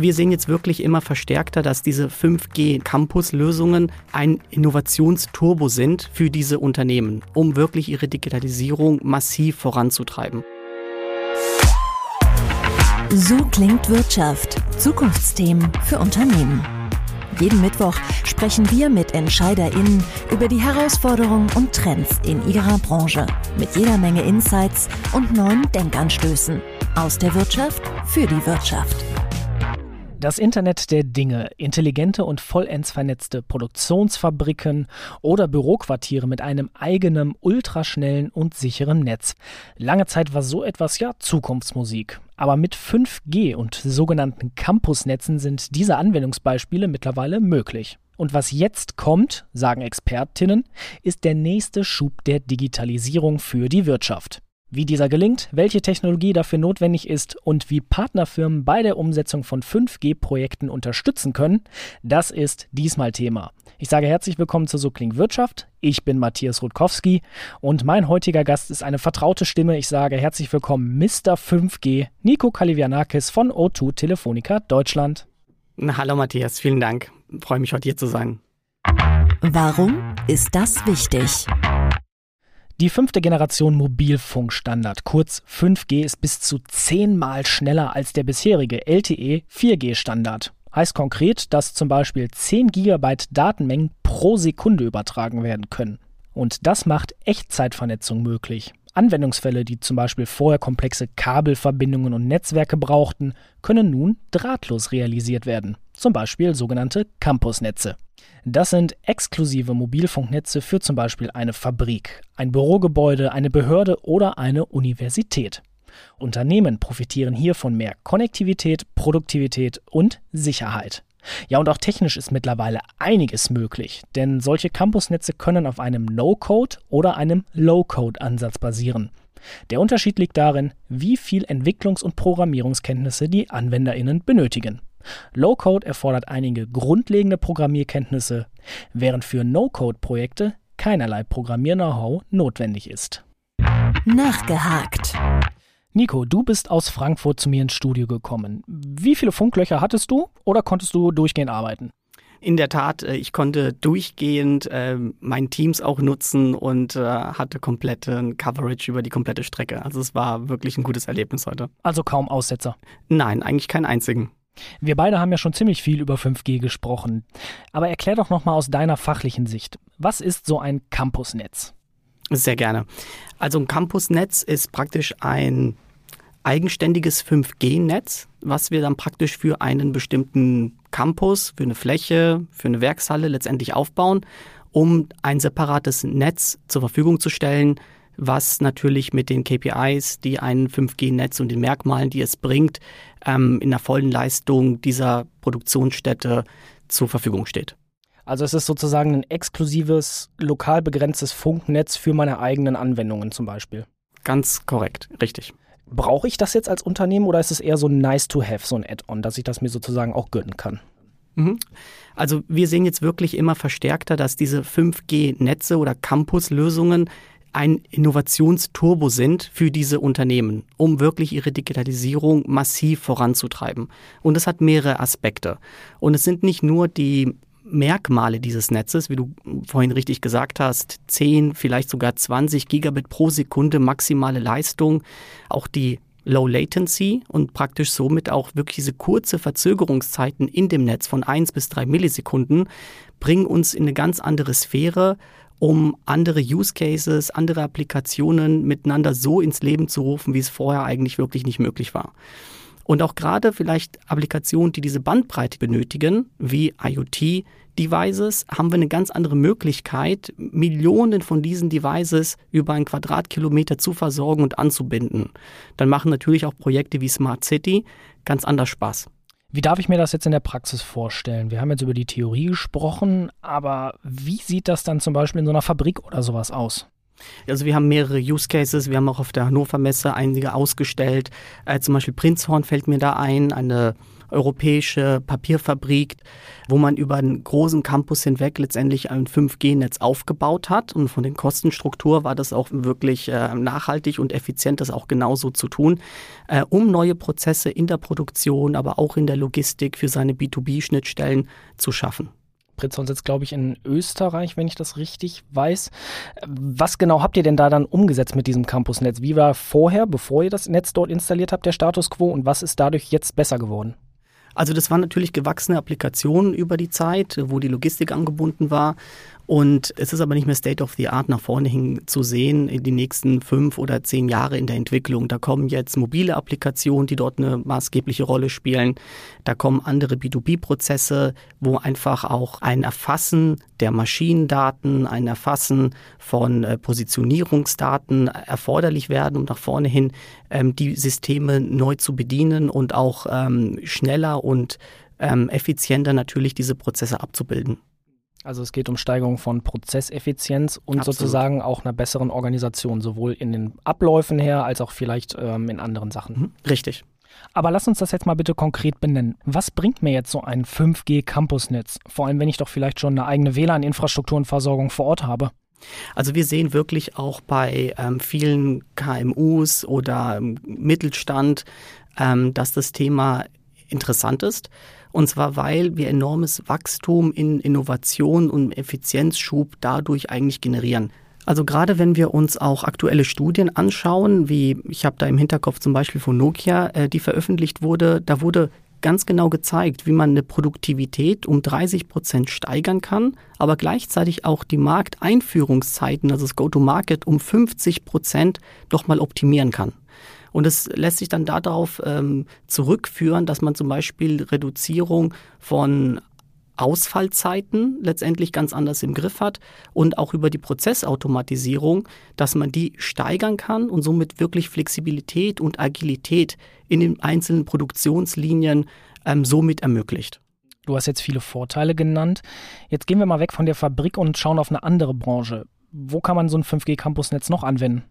wir sehen jetzt wirklich immer verstärkter, dass diese 5G-Campus-Lösungen ein Innovationsturbo sind für diese Unternehmen, um wirklich ihre Digitalisierung massiv voranzutreiben. So klingt Wirtschaft. Zukunftsthemen für Unternehmen. Jeden Mittwoch sprechen wir mit EntscheiderInnen über die Herausforderungen und Trends in ihrer Branche. Mit jeder Menge Insights und neuen Denkanstößen. Aus der Wirtschaft für die Wirtschaft. Das Internet der Dinge, intelligente und vollends vernetzte Produktionsfabriken oder Büroquartiere mit einem eigenen, ultraschnellen und sicheren Netz. Lange Zeit war so etwas ja Zukunftsmusik. Aber mit 5G und sogenannten Campusnetzen sind diese Anwendungsbeispiele mittlerweile möglich. Und was jetzt kommt, sagen Expertinnen, ist der nächste Schub der Digitalisierung für die Wirtschaft. Wie dieser gelingt, welche Technologie dafür notwendig ist und wie Partnerfirmen bei der Umsetzung von 5G-Projekten unterstützen können, das ist diesmal Thema. Ich sage herzlich willkommen zur Subkling Wirtschaft. Ich bin Matthias Rutkowski und mein heutiger Gast ist eine vertraute Stimme. Ich sage herzlich willkommen Mr. 5G, Nico Kalivianakis von O2 Telefonica Deutschland. Hallo Matthias, vielen Dank. Freue mich heute hier zu sein. Warum ist das wichtig? Die fünfte Generation Mobilfunkstandard, kurz 5G, ist bis zu zehnmal schneller als der bisherige LTE 4G-Standard. Heißt konkret, dass zum Beispiel 10 GB Datenmengen pro Sekunde übertragen werden können. Und das macht Echtzeitvernetzung möglich. Anwendungsfälle, die zum Beispiel vorher komplexe Kabelverbindungen und Netzwerke brauchten, können nun drahtlos realisiert werden. Zum Beispiel sogenannte Campusnetze. Das sind exklusive Mobilfunknetze für zum Beispiel eine Fabrik, ein Bürogebäude, eine Behörde oder eine Universität. Unternehmen profitieren hier von mehr Konnektivität, Produktivität und Sicherheit. Ja, und auch technisch ist mittlerweile einiges möglich, denn solche Campusnetze können auf einem No-Code oder einem Low-Code-Ansatz basieren. Der Unterschied liegt darin, wie viel Entwicklungs- und Programmierungskenntnisse die AnwenderInnen benötigen. Low-Code erfordert einige grundlegende Programmierkenntnisse, während für No-Code-Projekte keinerlei Programmier-Know-how notwendig ist. Nachgehakt. Nico, du bist aus Frankfurt zu mir ins Studio gekommen. Wie viele Funklöcher hattest du oder konntest du durchgehend arbeiten? In der Tat, äh, ich konnte durchgehend äh, mein Teams auch nutzen und äh, hatte kompletten Coverage über die komplette Strecke. Also es war wirklich ein gutes Erlebnis heute. Also kaum Aussetzer? Nein, eigentlich keinen einzigen. Wir beide haben ja schon ziemlich viel über 5G gesprochen. Aber erklär doch nochmal aus deiner fachlichen Sicht. Was ist so ein Campusnetz? Sehr gerne. Also ein Campusnetz ist praktisch ein eigenständiges 5G-Netz, was wir dann praktisch für einen bestimmten Campus, für eine Fläche, für eine Werkshalle letztendlich aufbauen, um ein separates Netz zur Verfügung zu stellen, was natürlich mit den KPIs, die ein 5G-Netz und den Merkmalen, die es bringt, ähm, in der vollen Leistung dieser Produktionsstätte zur Verfügung steht. Also es ist sozusagen ein exklusives, lokal begrenztes Funknetz für meine eigenen Anwendungen zum Beispiel. Ganz korrekt, richtig. Brauche ich das jetzt als Unternehmen oder ist es eher so nice to have, so ein Add-on, dass ich das mir sozusagen auch gönnen kann? Mhm. Also wir sehen jetzt wirklich immer verstärkter, dass diese 5G-Netze oder Campus-Lösungen ein Innovationsturbo sind für diese Unternehmen, um wirklich ihre Digitalisierung massiv voranzutreiben. Und es hat mehrere Aspekte. Und es sind nicht nur die Merkmale dieses Netzes, wie du vorhin richtig gesagt hast, 10, vielleicht sogar 20 Gigabit pro Sekunde maximale Leistung, auch die Low Latency und praktisch somit auch wirklich diese kurze Verzögerungszeiten in dem Netz von 1 bis 3 Millisekunden bringen uns in eine ganz andere Sphäre um andere Use Cases, andere Applikationen miteinander so ins Leben zu rufen, wie es vorher eigentlich wirklich nicht möglich war. Und auch gerade vielleicht Applikationen, die diese Bandbreite benötigen, wie IoT, Devices, haben wir eine ganz andere Möglichkeit, Millionen von diesen Devices über einen Quadratkilometer zu versorgen und anzubinden. Dann machen natürlich auch Projekte wie Smart City ganz anders Spaß. Wie darf ich mir das jetzt in der Praxis vorstellen? Wir haben jetzt über die Theorie gesprochen, aber wie sieht das dann zum Beispiel in so einer Fabrik oder sowas aus? Also wir haben mehrere Use Cases, wir haben auch auf der Hannover Messe einige ausgestellt. Äh, zum Beispiel Prinzhorn fällt mir da ein, eine europäische Papierfabrik, wo man über einen großen Campus hinweg letztendlich ein 5G-Netz aufgebaut hat. Und von den Kostenstruktur war das auch wirklich äh, nachhaltig und effizient, das auch genauso zu tun, äh, um neue Prozesse in der Produktion, aber auch in der Logistik für seine B2B-Schnittstellen zu schaffen. Pritzon sitzt, glaube ich, in Österreich, wenn ich das richtig weiß. Was genau habt ihr denn da dann umgesetzt mit diesem Campusnetz? Wie war vorher, bevor ihr das Netz dort installiert habt, der Status quo und was ist dadurch jetzt besser geworden? Also das waren natürlich gewachsene Applikationen über die Zeit, wo die Logistik angebunden war. Und es ist aber nicht mehr State of the Art nach vorne hin zu sehen in die nächsten fünf oder zehn Jahre in der Entwicklung. Da kommen jetzt mobile Applikationen, die dort eine maßgebliche Rolle spielen. Da kommen andere B2B-Prozesse, wo einfach auch ein Erfassen der Maschinendaten, ein Erfassen von äh, Positionierungsdaten erforderlich werden, um nach vorne hin ähm, die Systeme neu zu bedienen und auch ähm, schneller und ähm, effizienter natürlich diese Prozesse abzubilden. Also es geht um Steigerung von Prozesseffizienz und Absolut. sozusagen auch einer besseren Organisation, sowohl in den Abläufen her als auch vielleicht ähm, in anderen Sachen. Mhm. Richtig. Aber lass uns das jetzt mal bitte konkret benennen. Was bringt mir jetzt so ein 5G-Campusnetz? Vor allem, wenn ich doch vielleicht schon eine eigene WLAN-Infrastruktur und Versorgung vor Ort habe. Also wir sehen wirklich auch bei ähm, vielen KMUs oder ähm, Mittelstand, ähm, dass das Thema interessant ist. Und zwar, weil wir enormes Wachstum in Innovation und Effizienzschub dadurch eigentlich generieren. Also gerade wenn wir uns auch aktuelle Studien anschauen, wie ich habe da im Hinterkopf zum Beispiel von Nokia, äh, die veröffentlicht wurde, da wurde ganz genau gezeigt, wie man eine Produktivität um 30 Prozent steigern kann, aber gleichzeitig auch die Markteinführungszeiten, also das Go-to-Market, um 50 Prozent doch mal optimieren kann. Und es lässt sich dann darauf ähm, zurückführen, dass man zum Beispiel Reduzierung von Ausfallzeiten letztendlich ganz anders im Griff hat und auch über die Prozessautomatisierung, dass man die steigern kann und somit wirklich Flexibilität und Agilität in den einzelnen Produktionslinien ähm, somit ermöglicht. Du hast jetzt viele Vorteile genannt. Jetzt gehen wir mal weg von der Fabrik und schauen auf eine andere Branche wo kann man so ein 5G-Campusnetz noch anwenden?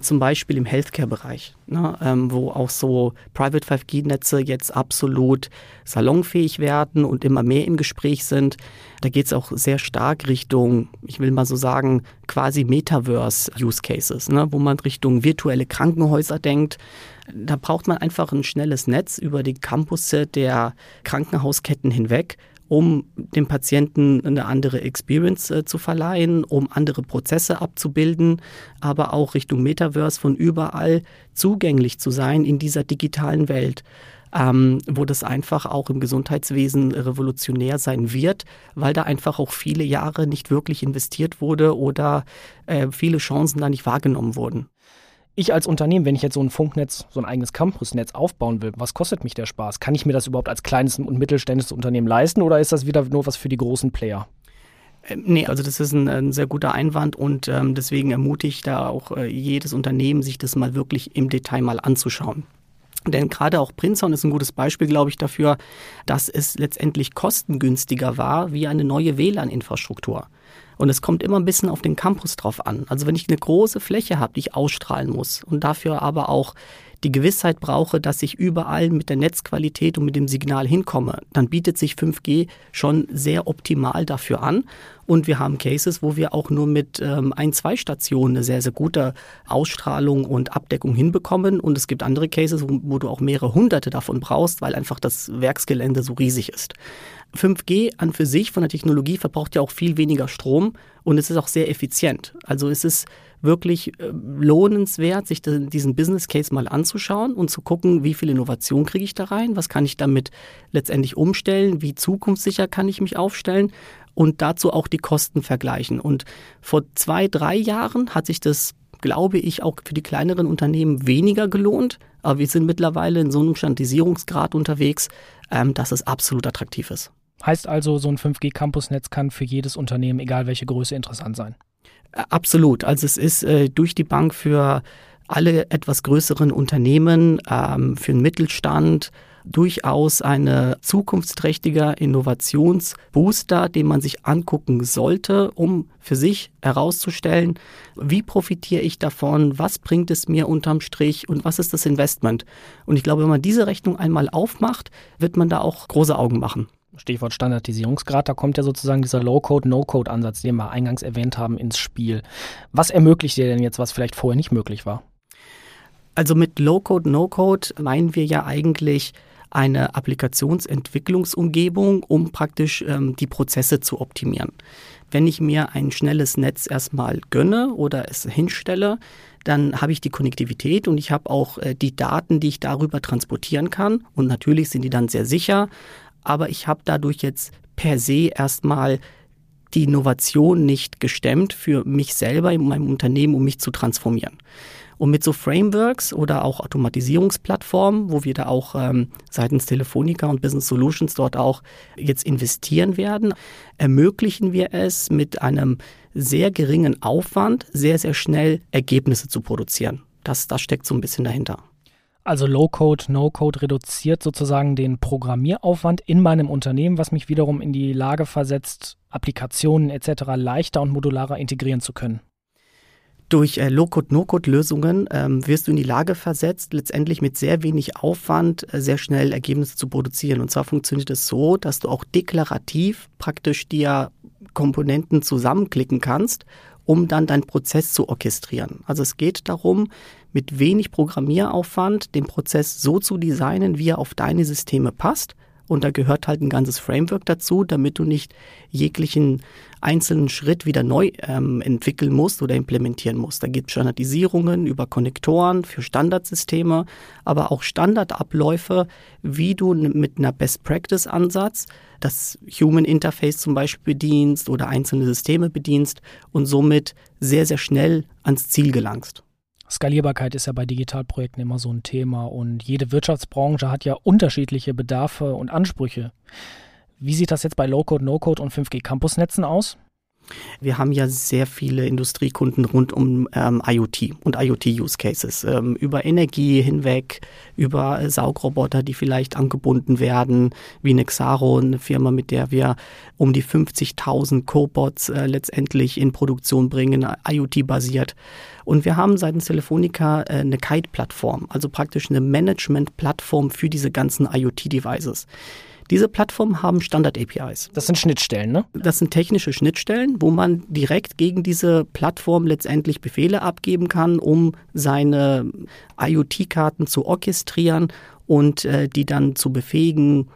Zum Beispiel im Healthcare-Bereich, ne, ähm, wo auch so Private 5G-Netze jetzt absolut salonfähig werden und immer mehr im Gespräch sind. Da geht es auch sehr stark Richtung, ich will mal so sagen, quasi Metaverse-Use-Cases, ne, wo man Richtung virtuelle Krankenhäuser denkt. Da braucht man einfach ein schnelles Netz über die Campusse der Krankenhausketten hinweg um dem Patienten eine andere Experience äh, zu verleihen, um andere Prozesse abzubilden, aber auch Richtung Metaverse von überall zugänglich zu sein in dieser digitalen Welt. Ähm, wo das einfach auch im Gesundheitswesen revolutionär sein wird, weil da einfach auch viele Jahre nicht wirklich investiert wurde oder äh, viele Chancen da nicht wahrgenommen wurden ich als Unternehmen, wenn ich jetzt so ein Funknetz, so ein eigenes Campusnetz aufbauen will, was kostet mich der Spaß? Kann ich mir das überhaupt als kleines und mittelständisches Unternehmen leisten oder ist das wieder nur was für die großen Player? Ähm, nee, also das ist ein, ein, sehr guter Einwand und ähm, deswegen ermutigt da auch äh, jedes Unternehmen, sich das mal wirklich im Detail mal anzuschauen. Denn gerade auch Princeton ist ein gutes Beispiel, glaube ich, dafür, dass es letztendlich kostengünstiger war wie eine neue WLAN-Infrastruktur. Und es kommt immer ein bisschen auf den Campus drauf an. Also wenn ich eine große Fläche habe, die ich ausstrahlen muss und dafür aber auch die Gewissheit brauche, dass ich überall mit der Netzqualität und mit dem Signal hinkomme, dann bietet sich 5G schon sehr optimal dafür an. Und wir haben Cases, wo wir auch nur mit ähm, ein, zwei Stationen eine sehr, sehr gute Ausstrahlung und Abdeckung hinbekommen. Und es gibt andere Cases, wo, wo du auch mehrere hunderte davon brauchst, weil einfach das Werksgelände so riesig ist. 5G an für sich von der Technologie verbraucht ja auch viel weniger Strom und es ist auch sehr effizient. Also es ist wirklich äh, lohnenswert, sich diesen Business Case mal anzuschauen und zu gucken, wie viel Innovation kriege ich da rein, was kann ich damit letztendlich umstellen, wie zukunftssicher kann ich mich aufstellen und dazu auch die Kosten vergleichen. Und vor zwei, drei Jahren hat sich das, glaube ich, auch für die kleineren Unternehmen weniger gelohnt. Aber wir sind mittlerweile in so einem Standardisierungsgrad unterwegs, ähm, dass es absolut attraktiv ist. Heißt also, so ein 5G-Campusnetz kann für jedes Unternehmen, egal welche Größe, interessant sein. Äh, absolut. Also es ist äh, durch die Bank für alle etwas größeren Unternehmen, ähm, für den Mittelstand, durchaus eine zukunftsträchtiger Innovationsbooster, den man sich angucken sollte, um für sich herauszustellen, wie profitiere ich davon, was bringt es mir unterm Strich und was ist das Investment. Und ich glaube, wenn man diese Rechnung einmal aufmacht, wird man da auch große Augen machen. Stichwort Standardisierungsgrad, da kommt ja sozusagen dieser Low-Code, No-Code-Ansatz, den wir eingangs erwähnt haben, ins Spiel. Was ermöglicht dir denn jetzt, was vielleicht vorher nicht möglich war? Also mit Low-Code, No-Code meinen wir ja eigentlich eine Applikationsentwicklungsumgebung, um praktisch ähm, die Prozesse zu optimieren. Wenn ich mir ein schnelles Netz erstmal gönne oder es hinstelle, dann habe ich die Konnektivität und ich habe auch äh, die Daten, die ich darüber transportieren kann. Und natürlich sind die dann sehr sicher, aber ich habe dadurch jetzt per se erstmal die Innovation nicht gestemmt für mich selber in meinem Unternehmen, um mich zu transformieren. Und mit so Frameworks oder auch Automatisierungsplattformen, wo wir da auch ähm, seitens Telefonica und Business Solutions dort auch jetzt investieren werden, ermöglichen wir es mit einem sehr geringen Aufwand sehr, sehr schnell Ergebnisse zu produzieren. Das, das steckt so ein bisschen dahinter. Also Low-Code, No-Code reduziert sozusagen den Programmieraufwand in meinem Unternehmen, was mich wiederum in die Lage versetzt, Applikationen etc. leichter und modularer integrieren zu können. Durch äh, Low-Code-No-Code-Lösungen ähm, wirst du in die Lage versetzt, letztendlich mit sehr wenig Aufwand äh, sehr schnell Ergebnisse zu produzieren. Und zwar funktioniert es so, dass du auch deklarativ praktisch dir Komponenten zusammenklicken kannst, um dann deinen Prozess zu orchestrieren. Also es geht darum, mit wenig Programmieraufwand den Prozess so zu designen, wie er auf deine Systeme passt. Und da gehört halt ein ganzes Framework dazu, damit du nicht jeglichen einzelnen Schritt wieder neu ähm, entwickeln musst oder implementieren musst. Da gibt es Standardisierungen über Konnektoren für Standardsysteme, aber auch Standardabläufe, wie du mit einer Best-Practice-Ansatz das Human Interface zum Beispiel bedienst oder einzelne Systeme bedienst und somit sehr, sehr schnell ans Ziel gelangst. Skalierbarkeit ist ja bei Digitalprojekten immer so ein Thema und jede Wirtschaftsbranche hat ja unterschiedliche Bedarfe und Ansprüche. Wie sieht das jetzt bei Low-Code, No-Code und 5G-Campusnetzen aus? Wir haben ja sehr viele Industriekunden rund um ähm, IoT und IoT-Use-Cases. Ähm, über Energie hinweg, über äh, Saugroboter, die vielleicht angebunden werden, wie Nexaro, eine Firma, mit der wir um die 50.000 Cobots äh, letztendlich in Produktion bringen, IoT-basiert. Und wir haben seitens Telefonica äh, eine Kite-Plattform, also praktisch eine Management-Plattform für diese ganzen IoT-Devices. Diese Plattformen haben Standard-APIs. Das sind Schnittstellen, ne? Das sind technische Schnittstellen, wo man direkt gegen diese Plattform letztendlich Befehle abgeben kann, um seine IoT-Karten zu orchestrieren und äh, die dann zu befähigen,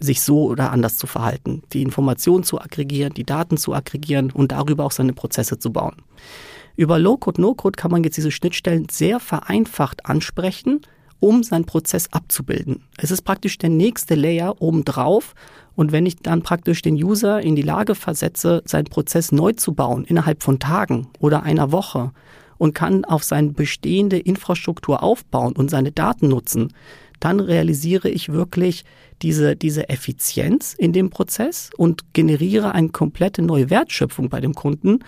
sich so oder anders zu verhalten, die Informationen zu aggregieren, die Daten zu aggregieren und darüber auch seine Prozesse zu bauen. Über Low-Code, No-Code kann man jetzt diese Schnittstellen sehr vereinfacht ansprechen um seinen Prozess abzubilden. Es ist praktisch der nächste Layer obendrauf. Und wenn ich dann praktisch den User in die Lage versetze, seinen Prozess neu zu bauen, innerhalb von Tagen oder einer Woche, und kann auf seine bestehende Infrastruktur aufbauen und seine Daten nutzen, dann realisiere ich wirklich diese, diese Effizienz in dem Prozess und generiere eine komplette neue Wertschöpfung bei dem Kunden,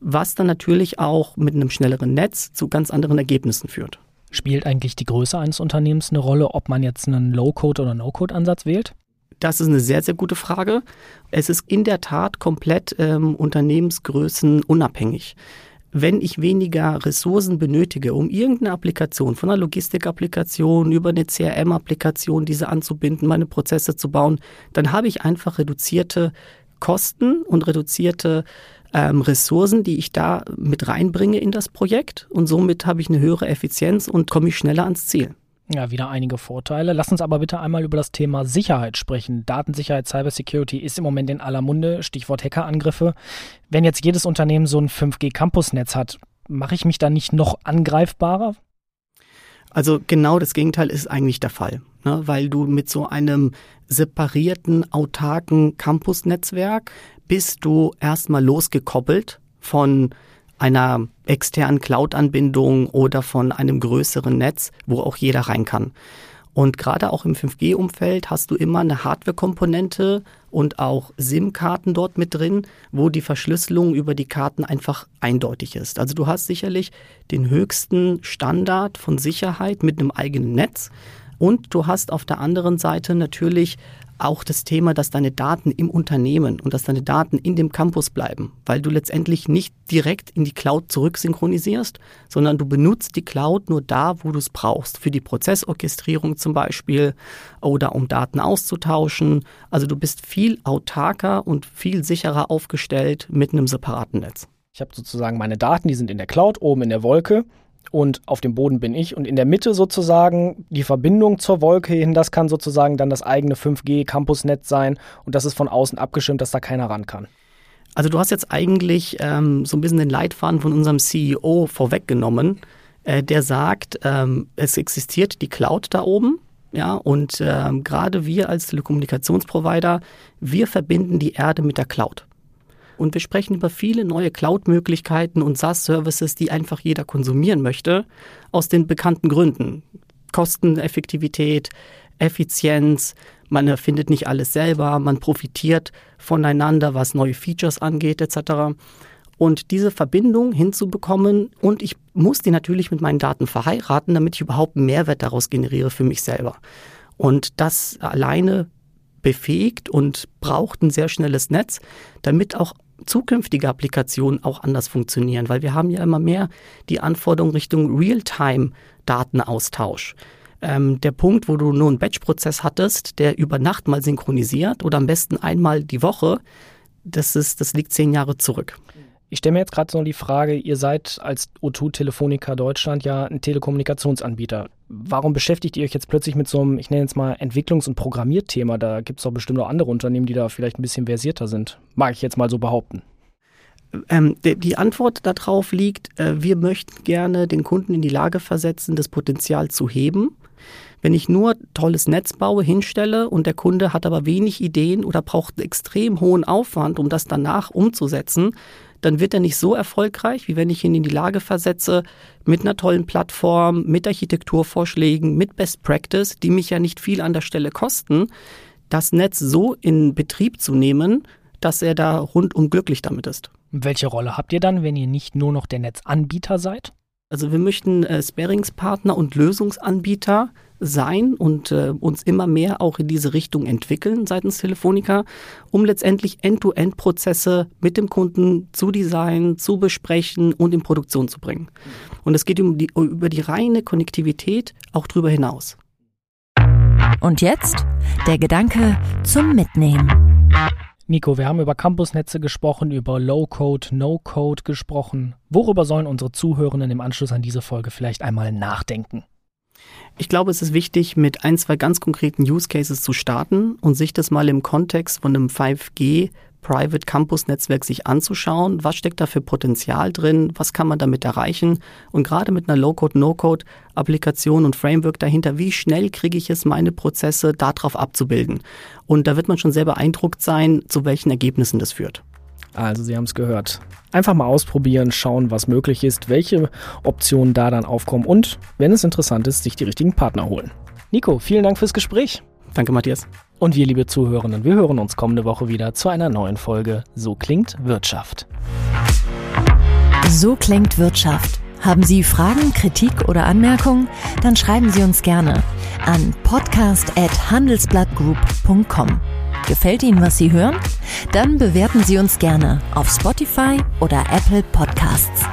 was dann natürlich auch mit einem schnelleren Netz zu ganz anderen Ergebnissen führt. Spielt eigentlich die Größe eines Unternehmens eine Rolle, ob man jetzt einen Low-Code oder No-Code-Ansatz wählt? Das ist eine sehr, sehr gute Frage. Es ist in der Tat komplett ähm, Unternehmensgrößen unabhängig. Wenn ich weniger Ressourcen benötige, um irgendeine Applikation, von einer Logistikapplikation über eine CRM-Applikation, diese anzubinden, meine Prozesse zu bauen, dann habe ich einfach reduzierte Kosten und reduzierte ähm, Ressourcen, die ich da mit reinbringe in das Projekt und somit habe ich eine höhere Effizienz und komme ich schneller ans Ziel. Ja, wieder einige Vorteile. Lass uns aber bitte einmal über das Thema Sicherheit sprechen. Datensicherheit, Cybersecurity ist im Moment in aller Munde, Stichwort Hackerangriffe. Wenn jetzt jedes Unternehmen so ein 5G-Campusnetz hat, mache ich mich da nicht noch angreifbarer? Also genau das Gegenteil ist eigentlich der Fall, ne? weil du mit so einem separierten, autarken Campusnetzwerk bist du erstmal losgekoppelt von einer externen Cloud-Anbindung oder von einem größeren Netz, wo auch jeder rein kann. Und gerade auch im 5G-Umfeld hast du immer eine Hardware-Komponente und auch SIM-Karten dort mit drin, wo die Verschlüsselung über die Karten einfach eindeutig ist. Also du hast sicherlich den höchsten Standard von Sicherheit mit einem eigenen Netz Und du hast auf der anderen Seite natürlich auch das Thema, dass deine Daten im Unternehmen und dass deine Daten in dem Campus bleiben, weil du letztendlich nicht direkt in die Cloud zurücksynchronisierst, sondern du benutzt die Cloud nur da, wo du es brauchst, für die Prozessorchestrierung zum Beispiel oder um Daten auszutauschen. Also du bist viel autarker und viel sicherer aufgestellt mit einem separaten Netz. Ich habe sozusagen meine Daten, die sind in der Cloud, oben in der Wolke und auf dem Boden bin ich und in der Mitte sozusagen die Verbindung zur Wolke hin, das kann sozusagen dann das eigene 5G-Campusnetz sein und das ist von außen abgeschirmt, dass da keiner ran kann. Also du hast jetzt eigentlich ähm, so ein bisschen den Leitfaden von unserem CEO vorweggenommen, äh, der sagt, ähm, es existiert die Cloud da oben, ja, und ähm, gerade wir als Telekommunikationsprovider, wir verbinden die Erde mit der Cloud. Und wir sprechen über viele neue Cloud-Möglichkeiten und SaaS-Services, die einfach jeder konsumieren möchte, aus den bekannten Gründen. Kosteneffektivität, Effizienz, man erfindet nicht alles selber, man profitiert voneinander, was neue Features angeht, etc. Und diese Verbindung hinzubekommen, und ich muss die natürlich mit meinen Daten verheiraten, damit ich überhaupt Mehrwert daraus generiere für mich selber. Und das alleine befähigt und braucht ein sehr schnelles Netz, damit auch zukünftige Applikationen auch anders funktionieren, weil wir haben ja immer mehr die Anforderung Richtung Realtime-Datenaustausch. Ähm, der Punkt, wo du nur einen Batch-Prozess hattest, der über Nacht mal synchronisiert oder am besten einmal die Woche, das, ist, das liegt zehn Jahre zurück. Ich stelle mir jetzt gerade so die Frage, ihr seid als O2 Telefonica Deutschland ja ein Telekommunikationsanbieter. Warum beschäftigt ihr euch jetzt plötzlich mit so einem, ich nenne es mal, Entwicklungs- und Programmierthema? Da gibt es doch bestimmt auch andere Unternehmen, die da vielleicht ein bisschen versierter sind. Mag ich jetzt mal so behaupten. Ähm, die Antwort darauf liegt, äh, wir möchten gerne den Kunden in die Lage versetzen, das Potenzial zu heben. Wenn ich nur tolles Netz baue, hinstelle und der Kunde hat aber wenig Ideen oder braucht extrem hohen Aufwand, um das danach umzusetzen, dann wird er nicht so erfolgreich, wie wenn ich ihn in die Lage versetze, mit einer tollen Plattform, mit Architekturvorschlägen, mit Best Practice, die mich ja nicht viel an der Stelle kosten, das Netz so in Betrieb zu nehmen, dass er da rundum glücklich damit ist. Welche Rolle habt ihr dann, wenn ihr nicht nur noch der Netzanbieter seid? Also wir möchten äh, Sparingspartner und Lösungsanbieter sein und äh, uns immer mehr auch in diese Richtung entwickeln seitens Telefonica, um letztendlich End-to-End-Prozesse mit dem Kunden zu designen, zu besprechen und in Produktion zu bringen. Und es geht um die, über die reine Konnektivität auch darüber hinaus. Und jetzt der Gedanke zum Mitnehmen. Nico, wir haben über Campusnetze gesprochen, über Low-Code, No-Code gesprochen. Worüber sollen unsere Zuhörenden im Anschluss an diese Folge vielleicht einmal nachdenken? Ich glaube, es ist wichtig, mit ein, zwei ganz konkreten Use Cases zu starten und sich das mal im Kontext von einem 5G Private Campus Netzwerk sich anzuschauen, was steckt da für Potenzial drin, was kann man damit erreichen und gerade mit einer Low-Code, No-Code Applikation und Framework dahinter, wie schnell kriege ich es, meine Prozesse darauf abzubilden. Und da wird man schon sehr beeindruckt sein, zu welchen Ergebnissen das führt. Also Sie haben es gehört. Einfach mal ausprobieren, schauen, was möglich ist, welche Optionen da dann aufkommen und, wenn es interessant ist, sich die richtigen Partner holen. Nico, vielen Dank fürs Gespräch. Danke, Matthias. Und wir, liebe Zuhörenden, wir hören uns kommende Woche wieder zu einer neuen Folge So klingt Wirtschaft. So klingt Wirtschaft. Haben Sie Fragen, Kritik oder Anmerkungen? Dann schreiben Sie uns gerne an podcast@handelsblattgroup.com. Gefällt Ihnen, was Sie hören? Dann bewerten Sie uns gerne auf Spotify oder Apple Podcasts.